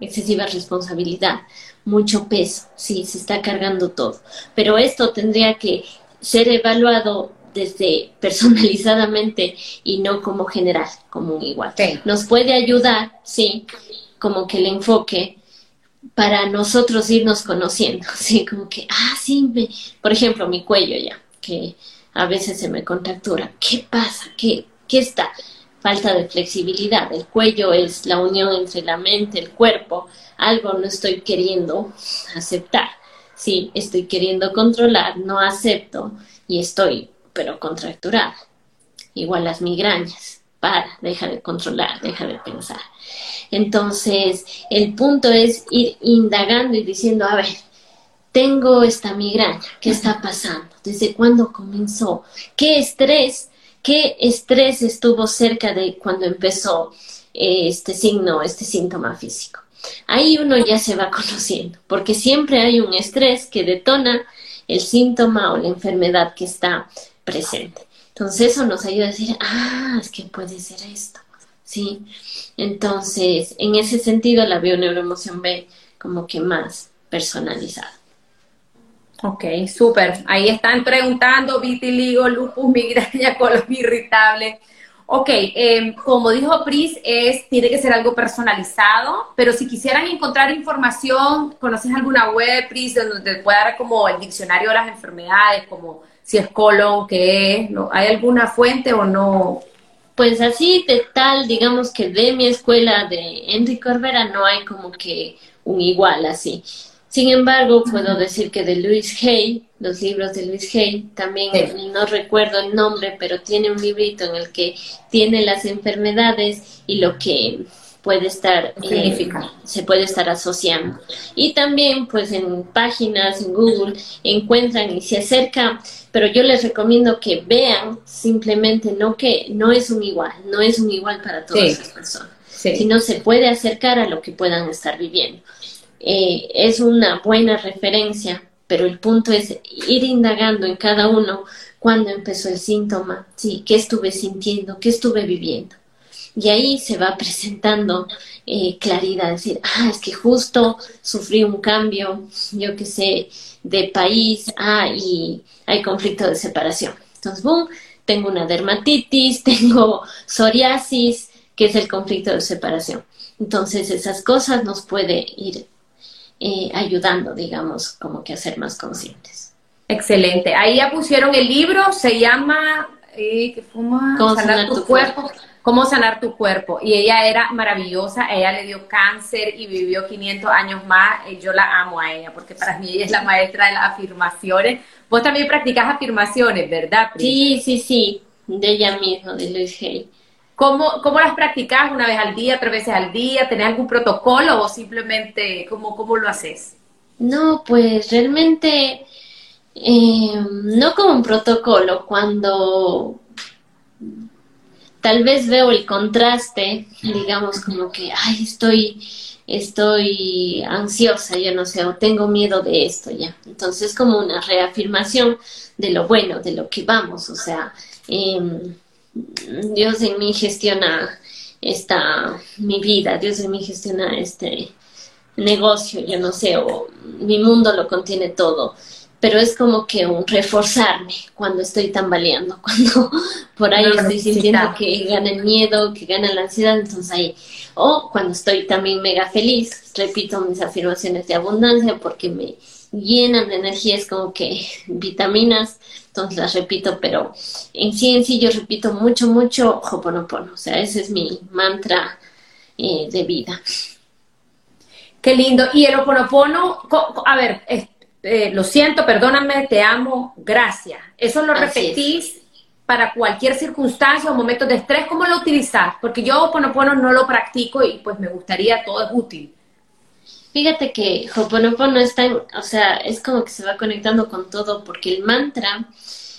excesiva responsabilidad, mucho peso, sí, se está cargando todo. Pero esto tendría que ser evaluado desde personalizadamente y no como general, como un igual. Nos puede ayudar, sí, como que el enfoque para nosotros irnos conociendo, sí, como que, ah, sí, por ejemplo, mi cuello ya que a veces se me contractura. ¿Qué pasa? ¿Qué, ¿Qué está? Falta de flexibilidad. El cuello es la unión entre la mente, el cuerpo. Algo no estoy queriendo aceptar. Sí, estoy queriendo controlar, no acepto y estoy, pero contracturada. Igual las migrañas. Para, deja de controlar, deja de pensar. Entonces, el punto es ir indagando y diciendo, a ver, tengo esta migraña, ¿qué está pasando? ¿Desde cuándo comenzó? ¿Qué estrés? ¿Qué estrés estuvo cerca de cuando empezó eh, este signo, este síntoma físico? Ahí uno ya se va conociendo, porque siempre hay un estrés que detona el síntoma o la enfermedad que está presente. Entonces eso nos ayuda a decir, ah, es que puede ser esto, ¿sí? Entonces, en ese sentido, la bioneuroemoción ve como que más personalizada. Ok, súper. Ahí están preguntando vitiligo, lupus, migraña, colon irritable. Ok, em, como dijo Pris, es, tiene que ser algo personalizado, pero si quisieran encontrar información, ¿conoces alguna web, Pris, donde te pueda dar como el diccionario de las enfermedades, como si es colon, qué es? ¿Hay alguna fuente o no? Pues así de tal, digamos que de mi escuela de Enrique Corbera no hay como que un igual así Sin embargo, puedo decir que de Luis Hay, los libros de Luis Hay, también no recuerdo el nombre, pero tiene un librito en el que tiene las enfermedades y lo que puede estar eh, se puede estar asociando. Y también pues en páginas en Google encuentran y se acerca pero yo les recomiendo que vean simplemente no que no es un igual no es un igual para todas las personas sino se puede acercar a lo que puedan estar viviendo eh, es una buena referencia pero el punto es ir indagando en cada uno cuándo empezó el síntoma sí qué estuve sintiendo qué estuve viviendo y ahí se va presentando eh, claridad, decir, ah, es que justo sufrí un cambio, yo qué sé, de país, ah, y hay conflicto de separación. Entonces, boom, tengo una dermatitis, tengo psoriasis, que es el conflicto de separación. Entonces, esas cosas nos puede ir eh, ayudando, digamos, como que a ser más conscientes. Excelente. Ahí ya pusieron el libro, se llama eh, ¿qué fuma? Sanar tu, cuerpo cómo sanar tu cuerpo. Y ella era maravillosa, ella le dio cáncer y vivió 500 años más. Y yo la amo a ella, porque para mí ella es la maestra de las afirmaciones. Vos también practicas afirmaciones, ¿verdad? Sí, sí, sí, de ella misma, de Luis Hay. ¿Cómo, ¿Cómo las practicas una vez al día, tres veces al día? ¿Tenés algún protocolo o simplemente cómo, cómo lo haces? No, pues realmente eh, no como un protocolo. Cuando tal vez veo el contraste, digamos como que, ay, estoy, estoy ansiosa, yo no sé, o tengo miedo de esto ya. Entonces como una reafirmación de lo bueno, de lo que vamos, o sea, em, Dios en mí gestiona esta, mi vida, Dios en mí gestiona este negocio, yo no sé, o mi mundo lo contiene todo pero es como que un reforzarme cuando estoy tambaleando, cuando por ahí estoy sintiendo que gana el miedo, que gana la ansiedad, entonces ahí, o cuando estoy también mega feliz, repito mis afirmaciones de abundancia porque me llenan de energía, es como que vitaminas, entonces las repito, pero en sí en sí yo repito mucho, mucho Hoponopono, o sea, ese es mi mantra eh, de vida. Qué lindo. Y el Hoponopono, a ver, eh, lo siento, perdóname, te amo, gracias. Eso lo repetís para cualquier circunstancia o momento de estrés, ¿cómo lo utilizás? Porque yo Hoponopono no lo practico y pues me gustaría, todo es útil. Fíjate que Hoponopono es tan, o sea, es como que se va conectando con todo, porque el mantra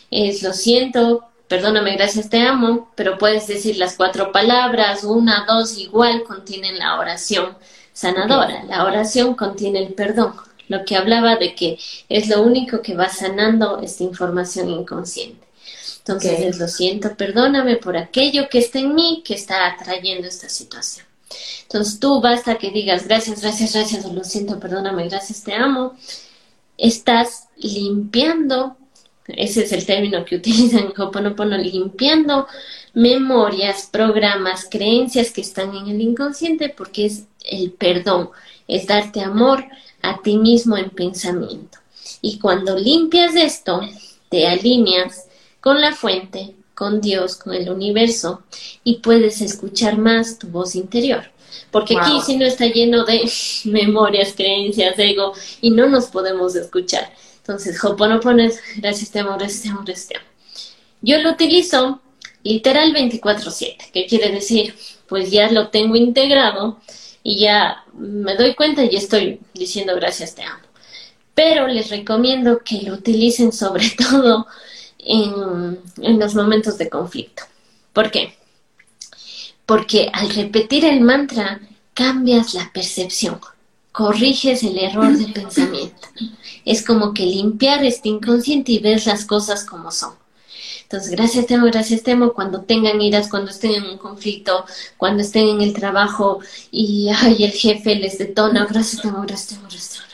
es lo siento, perdóname, gracias, te amo, pero puedes decir las cuatro palabras, una, dos, igual contienen la oración sanadora. La oración contiene el perdón lo que hablaba de que es lo único que va sanando esta información inconsciente. Entonces, lo siento, perdóname por aquello que está en mí que está atrayendo esta situación. Entonces, tú basta que digas gracias, gracias, gracias, lo siento, perdóname, gracias, te amo. Estás limpiando, ese es el término que utilizan en Hoponopono, limpiando memorias, programas, creencias que están en el inconsciente porque es el perdón, es darte amor, a ti mismo en pensamiento. Y cuando limpias esto, te alineas con la fuente, con Dios, con el universo y puedes escuchar más tu voz interior. Porque aquí si no está lleno de memorias, creencias, ego y no nos podemos escuchar. Entonces, Hoponopono es gracias te amo, gracias te amo, gracias te amo. Yo lo utilizo literal 24/7. ¿Qué quiere decir? Pues ya lo tengo integrado y ya me doy cuenta y estoy diciendo gracias, te amo. Pero les recomiendo que lo utilicen sobre todo en, los momentos de conflicto. ¿Por qué? Porque al repetir el mantra cambias la percepción, corriges el error de pensamiento. Es como que limpiar este inconsciente y ves las cosas como son. Entonces, gracias Temo, gracias Temo, cuando tengan iras, cuando estén en un conflicto, cuando estén en el trabajo y ay, el jefe les detona, gracias Temo, gracias Temo, gracias Temo.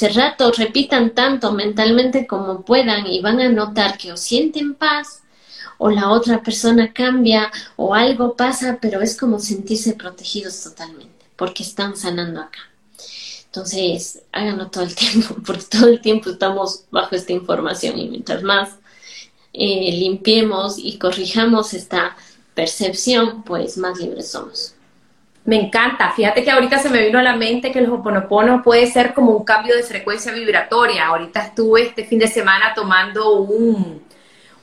Ese rato repitan tanto mentalmente como puedan y van a notar que o sienten paz o la otra persona cambia o algo pasa, pero es como sentirse protegidos totalmente porque están sanando acá. Entonces, háganlo todo el tiempo, porque todo el tiempo estamos bajo esta información y mientras más eh, limpiemos y corrijamos esta percepción, pues más libres somos. Me encanta. Fíjate que ahorita se me vino a la mente que el hoponopono puede ser como un cambio de frecuencia vibratoria. Ahorita estuve este fin de semana tomando un,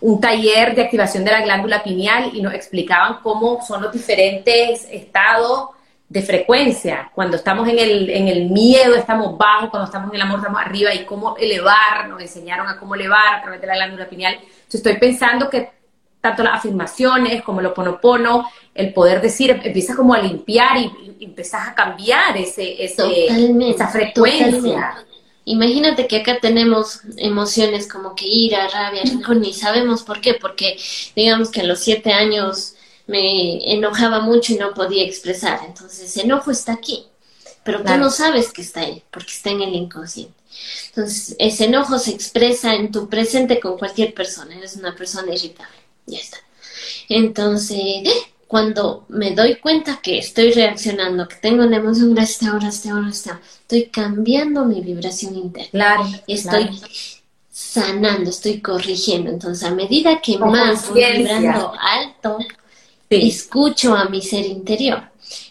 un taller de activación de la glándula pineal y nos explicaban cómo son los diferentes estados de frecuencia. Cuando estamos en el, en el miedo estamos bajos, cuando estamos en el amor estamos arriba y cómo elevar, nos enseñaron a cómo elevar a través de la glándula pineal. Entonces estoy pensando que tanto las afirmaciones como el oponopono, el poder decir, empiezas como a limpiar y, y empiezas a cambiar ese, ese esa frecuencia. Imagínate que acá tenemos emociones como que ira, rabia, ni sabemos por qué, porque digamos que a los siete años me enojaba mucho y no podía expresar. Entonces, ese enojo está aquí, pero tú no sabes que está ahí, porque está en el inconsciente. Entonces, ese enojo se expresa en tu presente con cualquier persona. Eres una persona irritable. Ya está. Entonces, cuando me doy cuenta que estoy reaccionando, que tengo una emoción, gracias ahora, este ahora, estoy cambiando mi vibración interna. Claro. Estoy sanando, estoy corrigiendo. Entonces, a medida que más voy vibrando alto, escucho a mi ser interior.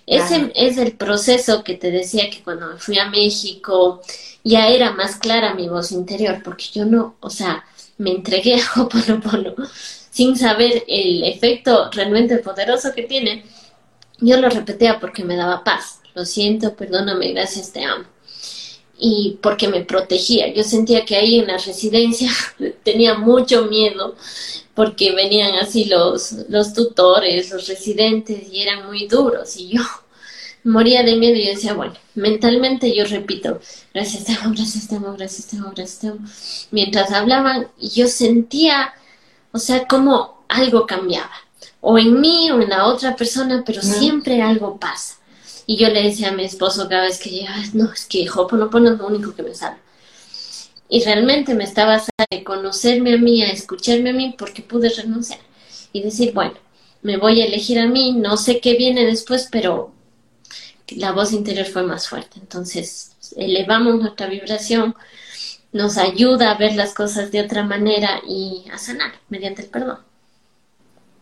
Ese es el proceso que te decía que cuando me fui a México ya era más clara mi voz interior, porque yo no, o sea, me entregué a Hoponopono sin saber el efecto realmente poderoso que tiene. Yo lo repetía porque me daba paz. Lo siento, perdóname, gracias, te amo. Y porque me protegía. Yo sentía que ahí en la residencia tenía mucho miedo porque venían así los, los tutores, los residentes y eran muy duros y yo moría de miedo y decía, bueno, mentalmente yo repito, gracias te amo, gracias te amo, gracias te amo, gracias te amo. Mientras hablaban yo sentía, o sea, como algo cambiaba, o en mí o en la otra persona, pero siempre algo pasa. Y yo le decía a mi esposo cada vez que llegaba, no, es que Hoponopono es lo único que me sale y realmente me estaba de conocerme a mí, a escucharme a mí, porque pude renunciar y decir, bueno, me voy a elegir a mí, no sé qué viene después, pero la voz interior fue más fuerte. Entonces, elevamos nuestra vibración, nos ayuda a ver las cosas de otra manera y a sanar mediante el perdón.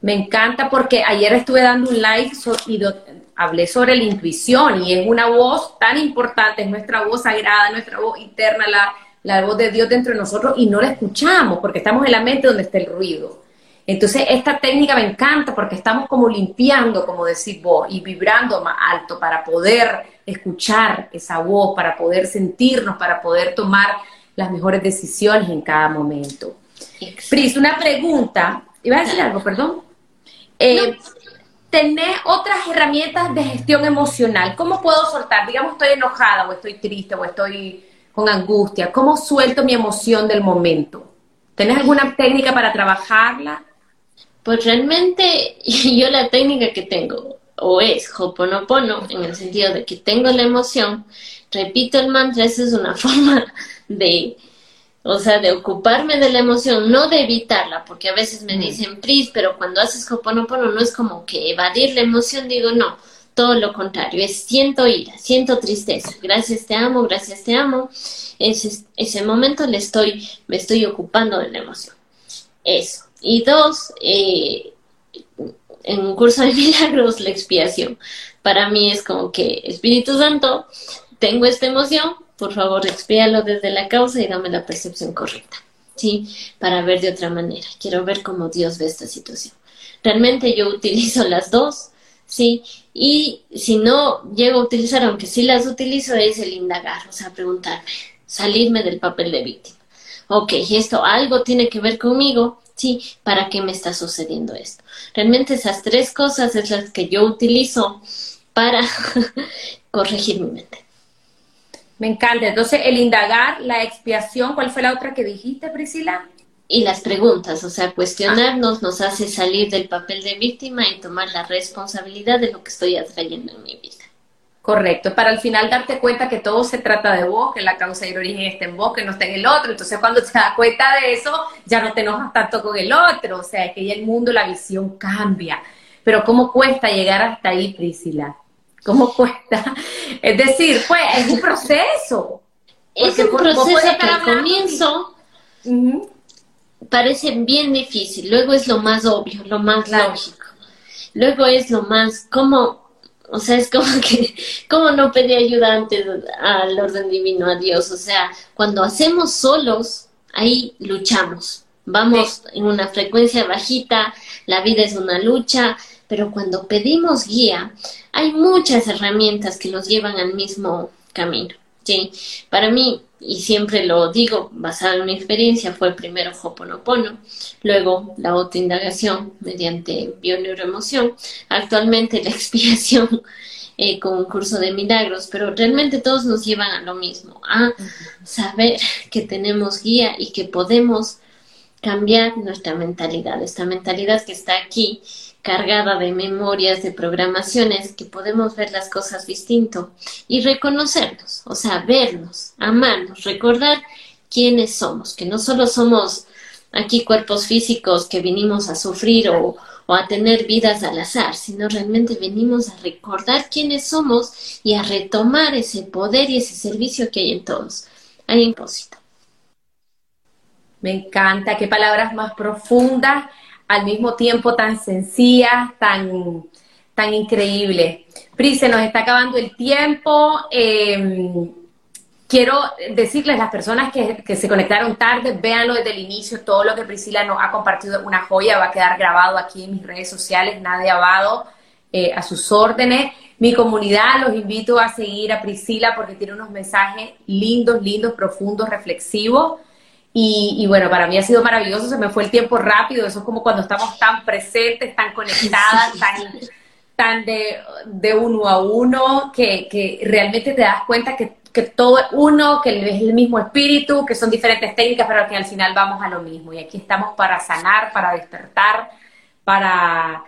Me encanta porque ayer estuve dando un live y hablé sobre la intuición y es una voz tan importante, es nuestra voz sagrada, nuestra voz interna, la, la voz de Dios dentro de nosotros y no la escuchamos porque estamos en la mente donde está el ruido. Entonces, esta técnica me encanta porque estamos como limpiando, como decir vos, y vibrando más alto para poder escuchar esa voz, para poder sentirnos, para poder tomar las mejores decisiones en cada momento. Pris, una pregunta. ¿Iba a decir algo, perdón? Eh, Tener otras herramientas de gestión emocional. ¿Cómo puedo soltar? Digamos, estoy enojada o estoy triste o estoy con angustia? ¿Cómo suelto mi emoción del momento? ¿Tenés alguna técnica para trabajarla? Pues realmente yo la técnica que tengo o es Hoponopono en el sentido de que tengo la emoción, repito el mantra, esa es una forma de, o sea, de ocuparme de la emoción, no de evitarla, porque a veces me dicen, Pris, pero cuando haces Hoponopono no es como que evadir la emoción, digo, no, todo lo contrario, es siento ira, siento tristeza, gracias te amo, gracias te amo, ese, ese momento le estoy, me estoy ocupando de la emoción. Eso. Y dos, eh, en un curso de milagros, la expiación. Para mí es como que, Espíritu Santo, tengo esta emoción, por favor, expíalo desde la causa y dame la percepción correcta. ¿Sí? Para ver de otra manera. Quiero ver cómo Dios ve esta situación. Realmente yo utilizo las dos ¿sí? Y si no llego a utilizar, aunque sí las utilizo, es el indagar, o sea, preguntarme, salirme del papel de víctima. Ok, esto algo tiene que ver conmigo, sí, ¿para qué me está sucediendo esto? Realmente esas tres cosas es las que yo utilizo para corregir mi mente. Me encanta. Entonces, el indagar, la expiación, ¿cuál fue la otra que dijiste, Priscila? y las preguntas, o sea, cuestionarnos nos hace salir del papel de víctima y tomar la responsabilidad de lo que estoy atrayendo en mi vida. Correcto, para al final darte cuenta que todo se trata de vos, que la causa y el origen está en vos, que no está en el otro. Entonces, cuando te das cuenta de eso, ya no te enojas tanto con el otro. O sea, que ya el mundo, la visión cambia. Pero, ¿cómo cuesta llegar hasta ahí, Priscila? ¿Cómo cuesta? Es decir, pues, es un proceso. Es un proceso que al comienzo parece bien difícil, luego es lo más obvio, lo más lógico, luego es lo más, como o sea, es como que, ¿cómo no pedir ayuda antes al orden divino, a Dios? O sea, cuando hacemos solos, ahí luchamos. Vamos en una frecuencia bajita, la vida es una lucha, pero cuando pedimos guía, hay muchas herramientas que los llevan al mismo camino. Sí, para mí, y siempre lo digo, basado en mi experiencia, fue primero Hoponopono, luego la autoindagación mediante bioneuroemoción, actualmente la expiación eh, con un curso de milagros, pero realmente todos nos llevan a lo mismo, a saber que tenemos guía y que podemos cambiar nuestra mentalidad, esta mentalidad que está aquí cargada de memorias, de programaciones, que podemos ver las cosas distinto y reconocernos, o sea, vernos, amarnos, recordar quiénes somos, que no solo somos aquí cuerpos físicos que vinimos a sufrir o, a tener vidas al azar, sino realmente venimos a recordar quiénes somos y a retomar ese poder y ese servicio que hay en todos. Hay un propósito. Me encanta, qué palabras más profundas al mismo tiempo tan sencilla, tan, tan increíble. Pri, se nos está acabando el tiempo. Em, quiero decirles las personas que, que, se conectaron tarde, véanlo desde el inicio, todo lo que Priscila nos ha compartido, una joya, va a quedar grabado aquí en mis redes sociales, Nadia Abado, eh, a sus órdenes. Mi comunidad, los invito a seguir a Priscila porque tiene unos mensajes lindos, lindos, profundos, reflexivos. Y, bueno, para mí ha sido maravilloso, se me fue el tiempo rápido, eso es como cuando estamos tan presentes, tan conectadas, tan, tan de, uno a uno, que, realmente te das cuenta que, todo es uno, que es el mismo espíritu, que son diferentes técnicas, pero que al final vamos a lo mismo. Y aquí estamos para sanar, para despertar, para,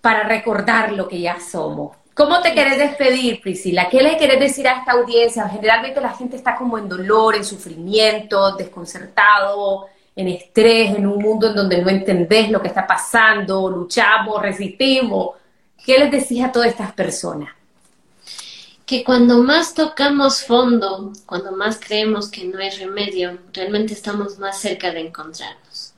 para recordar lo que ya somos. ¿Cómo te querés despedir, Priscila? ¿Qué le querés decir a esta audiencia? Generalmente la gente está como en dolor, en sufrimiento, desconcertado, en estrés, en un mundo en donde no entendés lo que está pasando, luchamos, resistimos. ¿Qué les decís a todas estas personas? Que cuando más tocamos fondo, cuando más creemos que no hay remedio, realmente estamos más cerca de encontrarnos.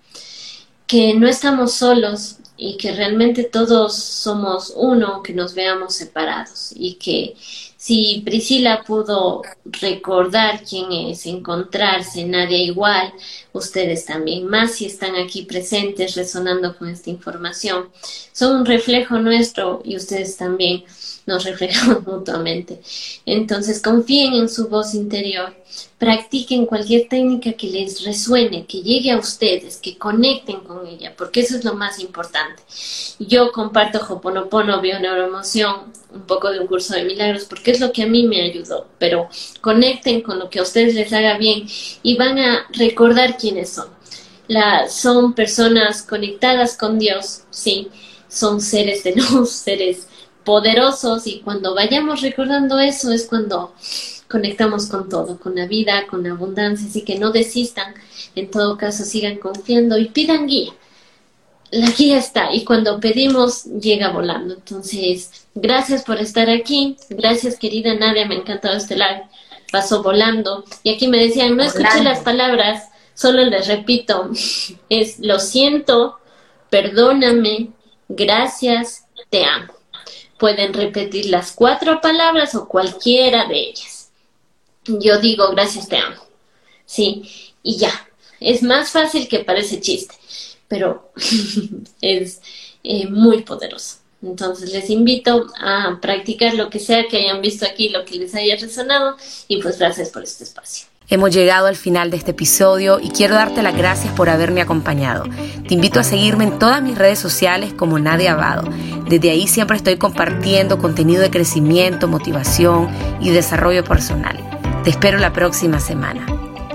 Que no estamos solos, y que realmente todos somos uno, que nos veamos separados y que si Priscila pudo recordar quién es, encontrarse, nadie igual, ustedes también, más si están aquí presentes resonando con esta información, son un reflejo nuestro y ustedes también nos reflejamos mutuamente. Entonces confíen en su voz interior, practiquen cualquier técnica que les resuene, que llegue a ustedes, que conecten con ella, porque eso es lo más importante. Yo comparto Hoponopono, Bioneuroemoción, un poco de un curso de milagros, porque es lo que a mí me ayudó, pero conecten con lo que a ustedes les haga bien y van a recordar quiénes son. La, son personas conectadas con Dios, sí, son seres de luz, seres poderosos y cuando vayamos recordando eso es cuando conectamos con todo, con la vida, con la abundancia, así que no desistan, en todo caso sigan confiando y pidan guía. La guía está y cuando pedimos llega volando. Entonces, gracias por estar aquí, gracias querida Nadia, me ha encantado este live, pasó volando y aquí me decían, no escuché las palabras, solo les repito, es lo siento, perdóname, gracias, te amo pueden repetir las cuatro palabras o cualquiera de ellas. Yo digo, gracias, te amo. Sí, y ya. Es más fácil que parece chiste, pero es eh, muy poderoso. Entonces les invito a practicar lo que sea que hayan visto aquí, lo que les haya resonado y pues gracias por este espacio. Hemos llegado al final de este episodio y quiero darte las gracias por haberme acompañado. Te invito a seguirme en todas mis redes sociales como Nadia Abado. Desde ahí siempre estoy compartiendo contenido de crecimiento, motivación y desarrollo personal. Te espero la próxima semana.